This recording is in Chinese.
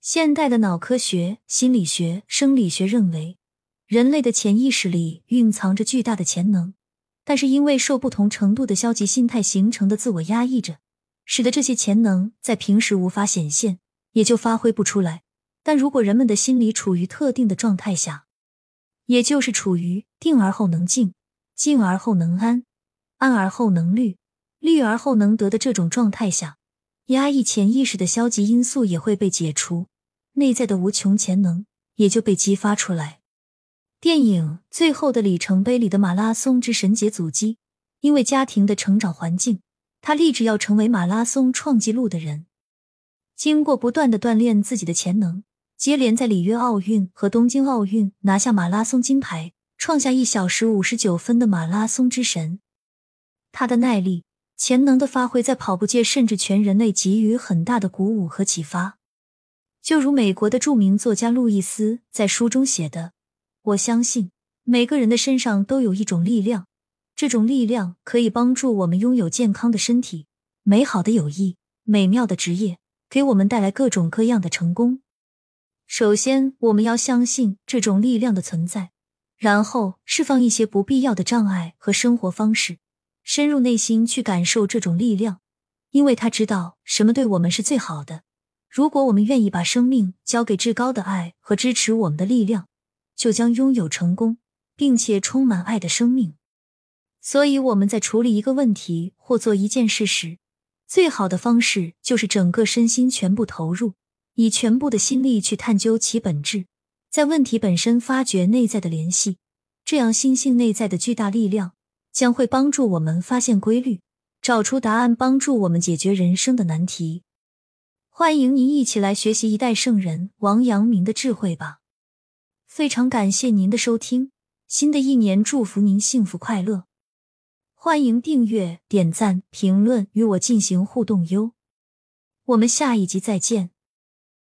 现代的脑科学、心理学、生理学认为，人类的潜意识里蕴藏着巨大的潜能，但是因为受不同程度的消极心态形成的自我压抑着，使得这些潜能在平时无法显现，也就发挥不出来。但如果人们的心理处于特定的状态下，也就是处于定而后能静，静而后能安，安而后能虑，虑而后能得的这种状态下，压抑潜意识的消极因素也会被解除，内在的无穷潜能也就被激发出来。电影《最后的里程碑》里的马拉松之神杰祖基，因为家庭的成长环境，他立志要成为马拉松创纪录的人，经过不断的锻炼自己的潜能。接连在里约奥运和东京奥运拿下马拉松金牌，创下一小时五十九分的马拉松之神。他的耐力、潜能的发挥，在跑步界甚至全人类给予很大的鼓舞和启发。就如美国的著名作家路易斯在书中写的：“我相信每个人的身上都有一种力量，这种力量可以帮助我们拥有健康的身体、美好的友谊、美妙的职业，给我们带来各种各样的成功。”首先，我们要相信这种力量的存在，然后释放一些不必要的障碍和生活方式，深入内心去感受这种力量，因为他知道什么对我们是最好的。如果我们愿意把生命交给至高的爱和支持我们的力量，就将拥有成功，并且充满爱的生命。所以，我们在处理一个问题或做一件事时，最好的方式就是整个身心全部投入。以全部的心力去探究其本质，在问题本身发掘内在的联系，这样心性内在的巨大力量将会帮助我们发现规律，找出答案，帮助我们解决人生的难题。欢迎您一起来学习一代圣人王阳明的智慧吧！非常感谢您的收听，新的一年祝福您幸福快乐！欢迎订阅、点赞、评论与我进行互动哟！我们下一集再见。